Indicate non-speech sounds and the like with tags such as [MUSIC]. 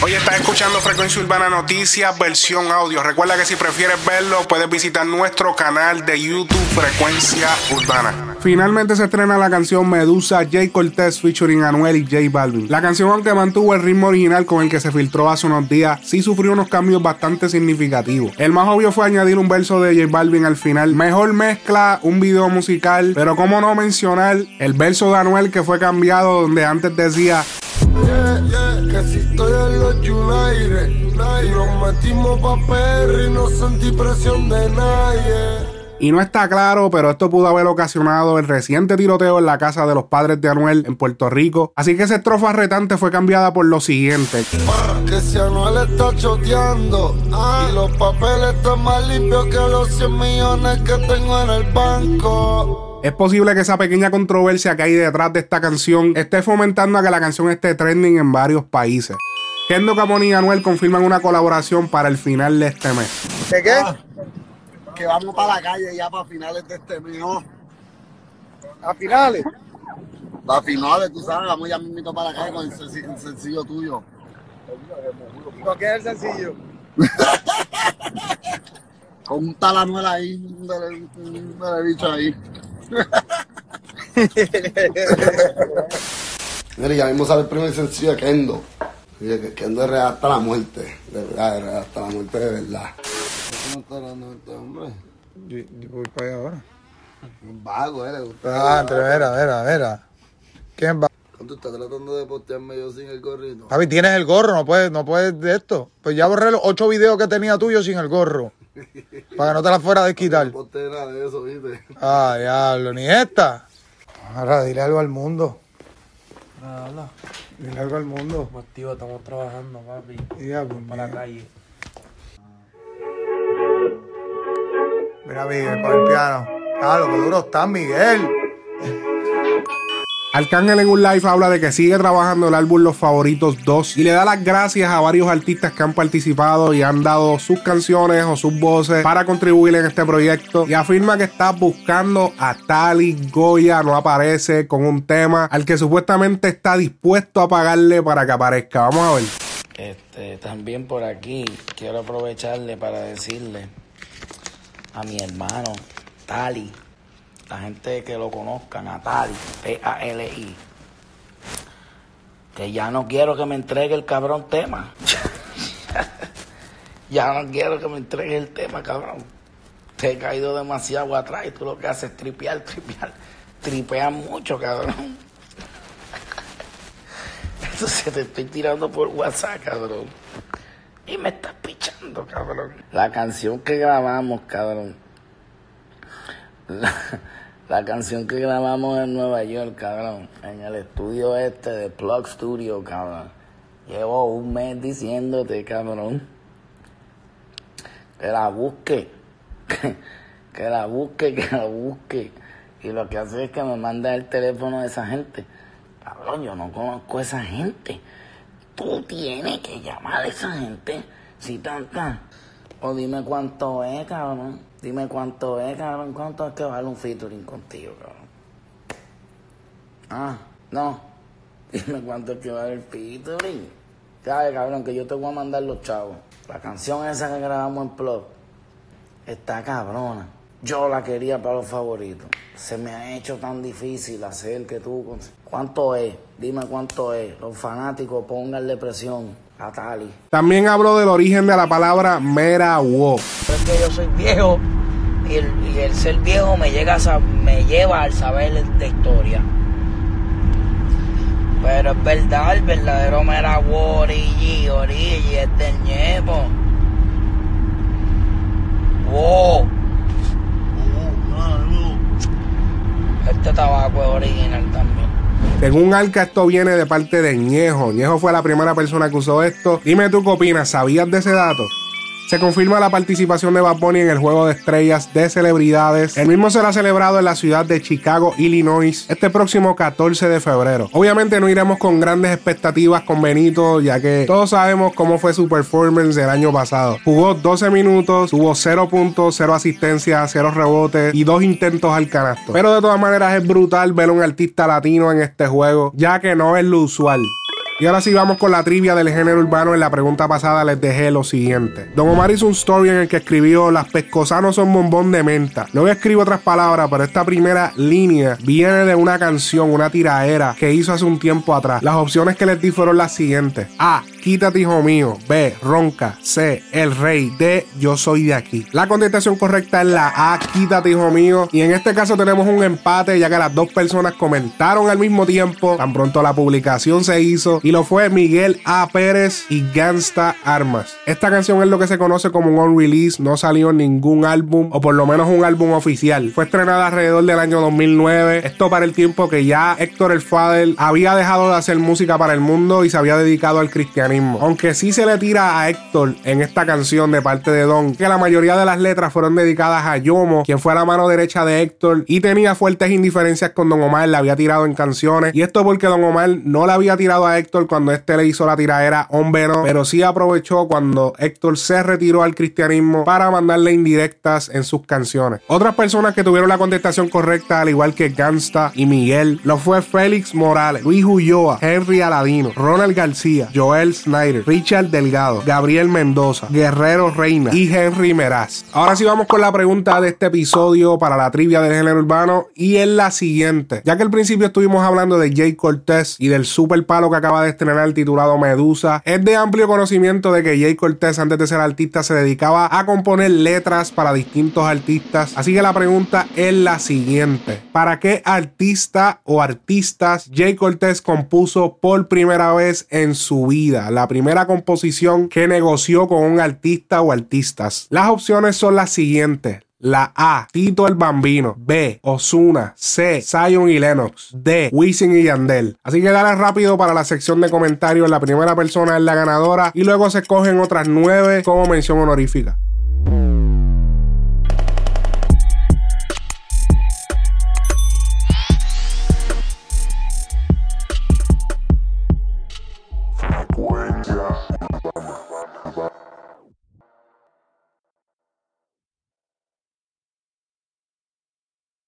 Hoy estás escuchando Frecuencia Urbana Noticias, versión audio. Recuerda que si prefieres verlo, puedes visitar nuestro canal de YouTube Frecuencia Urbana. Finalmente se estrena la canción Medusa J. Cortez featuring Anuel y J Balvin. La canción, aunque mantuvo el ritmo original con el que se filtró hace unos días, sí sufrió unos cambios bastante significativos. El más obvio fue añadir un verso de J Balvin al final. Mejor mezcla, un video musical, pero cómo no mencionar el verso de Anuel que fue cambiado donde antes decía Yeah, yeah, que si estoy en los United, y nos metimos pa' Perry, no sentí presión de nadie. Y no está claro, pero esto pudo haber ocasionado el reciente tiroteo en la casa de los padres de Anuel en Puerto Rico. Así que esa estrofa retante fue cambiada por lo siguiente. Que si Anuel está choteando y los papeles están más limpios que los 100 millones que tengo en el banco. Es posible que esa pequeña controversia que hay detrás de esta canción esté fomentando a que la canción esté trending en varios países. Kendo Capone y Anuel confirman una colaboración para el final de este mes. ¿De qué? Ah, que vamos para la calle ya para finales de este mes, ¿no? ¿A finales? Para finales, tú sabes, vamos ya mismito para la calle con el sencillo, el sencillo tuyo. ¿Y con qué es el sencillo? [LAUGHS] Con un tal Anuel ahí, un dele- un dele bicho ahí. [LAUGHS] Mira, ya mismo sale el primer sencillo de Kendo. Kendo es real hasta la muerte. De verdad, es real hasta la muerte de verdad. ¿Cómo está hablando este hombre? Yo, yo voy para allá ahora. Un vago, eh, le gusta. Ah, entre, mira, mira, mira. ¿Quién va? ¿Tú estás tratando de postearme yo sin el gorrito? Javi, tienes el gorro, no puedes, no puedes de esto. Pues ya borré los ocho videos que tenía tuyo sin el gorro. Para que no te la fuera a desquitar. No posteé nada de eso, ¿viste? Ah, diablo, ni esta. Ahora, dile algo al mundo. Nada, Dile algo al mundo. estamos activos, estamos trabajando, papi. Diablo, Para la mira. calle. Mira, Miguel, con el piano. Ah, lo que duro está, Miguel. Arcángel en un live habla de que sigue trabajando el álbum Los Favoritos 2 y le da las gracias a varios artistas que han participado y han dado sus canciones o sus voces para contribuir en este proyecto y afirma que está buscando a Tali Goya, no aparece con un tema al que supuestamente está dispuesto a pagarle para que aparezca. Vamos a ver. Este, también por aquí quiero aprovecharle para decirle a mi hermano Tali, la gente que lo conozcan, a Tali, T-A-L-I, que ya no quiero que me entregue el cabrón tema. [LAUGHS] ya no quiero que me entregue el tema, cabrón. Te he caído demasiado atrás y tú lo que haces es tripear, tripear. Tripeas mucho, cabrón. [LAUGHS] Entonces te estoy tirando por WhatsApp, cabrón. Y me estás pichando, cabrón. La canción que grabamos, cabrón. La, [LAUGHS] la canción que grabamos en Nueva York, cabrón. En el estudio este de Plug Studio, cabrón. Llevo un mes diciéndote, cabrón. Que la busque. [LAUGHS] Que, la busque, que la busque. Y lo que hace es que me manda el teléfono de esa gente. Cabrón, yo no conozco a esa gente. Tú tienes que llamar a esa gente. Si tanta. O dime cuánto es, cabrón. Dime cuánto es, cabrón. ¿Cuánto es que vale un featuring contigo, cabrón? Ah, no. [LAUGHS] Dime cuánto es que vale el featuring. ¿Sabes, cabrón? Que yo te voy a mandar los chavos. La canción esa que grabamos en Plug está cabrona. Yo la quería para los favoritos. Se me ha hecho tan difícil hacer que tú... ¿Cuánto es? Dime cuánto es. Los fanáticos pónganle presión También habló del origen de la palabra Mera Wo. es que yo soy viejo y el, y el ser viejo me llega a me lleva al saber de historia. Pero es verdad, el verdadero Mera Origi, Origi es del Ñepo. Wow. Este tabaco es original también. Según Alca, esto viene de parte de Ñejo. Ñejo fue la primera persona que usó esto. Dime tú qué opinas, ¿sabías de ese dato? Se confirma la participación de Bad en el juego de estrellas de celebridades. El mismo será celebrado en la ciudad de Chicago, Illinois, este próximo 14 de febrero. Obviamente no iremos con grandes expectativas con Benito, ya que todos sabemos cómo fue su performance el año pasado. Jugó 12 minutos, tuvo 0 puntos, 0 asistencias, 0 rebotes y 2 intentos al canasto. Pero de todas maneras es brutal ver a un artista latino en este juego, ya que no es lo usual. Y ahora sí vamos con la trivia del género urbano. En la pregunta pasada les dejé lo siguiente. Don Omar hizo un story en el que escribió Las pescosanos son bombón de menta. Luego escribo otras palabras, pero esta primera línea viene de una canción, una tiraera que hizo hace un tiempo atrás. Las opciones que les di fueron las siguientes. A. Quítate, hijo mío. B. Ronca. C. El rey. D. Yo soy de aquí. La contestación correcta es la A. Quítate, hijo mío. Y en este caso tenemos un empate, ya que las dos personas comentaron al mismo tiempo. Tan pronto la publicación se hizo. Y lo fue Miguel A. Pérez y Gangsta Armas. Esta canción es lo que se conoce como un on-release. No salió en ningún álbum, o por lo menos un álbum oficial. Fue estrenada alrededor del año 2009. Esto para el tiempo que ya Héctor el Fadel había dejado de hacer música para el mundo y se había dedicado al cristianismo aunque sí se le tira a Héctor en esta canción de parte de Don, que la mayoría de las letras fueron dedicadas a Yomo, quien fue la mano derecha de Héctor y tenía fuertes indiferencias con Don Omar, le había tirado en canciones. Y esto porque Don Omar no le había tirado a Héctor cuando este le hizo la tiradera Hombre no, pero sí aprovechó cuando Héctor se retiró al cristianismo para mandarle indirectas en sus canciones. Otras personas que tuvieron la contestación correcta, al igual que Gangsta y Miguel, lo fue Félix Morales, Luis Ulloa, Henry Aladino, Ronald García, Joel Snyder, Richard Delgado, Gabriel Mendoza, Guerrero Reina y Henry Meraz. Ahora sí vamos con la pregunta de este episodio para la trivia del género urbano y es la siguiente. Ya que al principio estuvimos hablando de Jay Cortez y del super palo que acaba de estrenar titulado Medusa, es de amplio conocimiento de que Jay Cortez antes de ser artista se dedicaba a componer letras para distintos artistas. Así que la pregunta es la siguiente. ¿Para qué artista o artistas Jay Cortez compuso por primera vez en su vida? La primera composición que negoció con un artista o artistas. Las opciones son las siguientes. La A, Tito el Bambino. B, Osuna. C, Zion y Lennox. D, Wisin y Yandel. Así que dale rápido para la sección de comentarios. La primera persona es la ganadora y luego se cogen otras nueve como mención honorífica.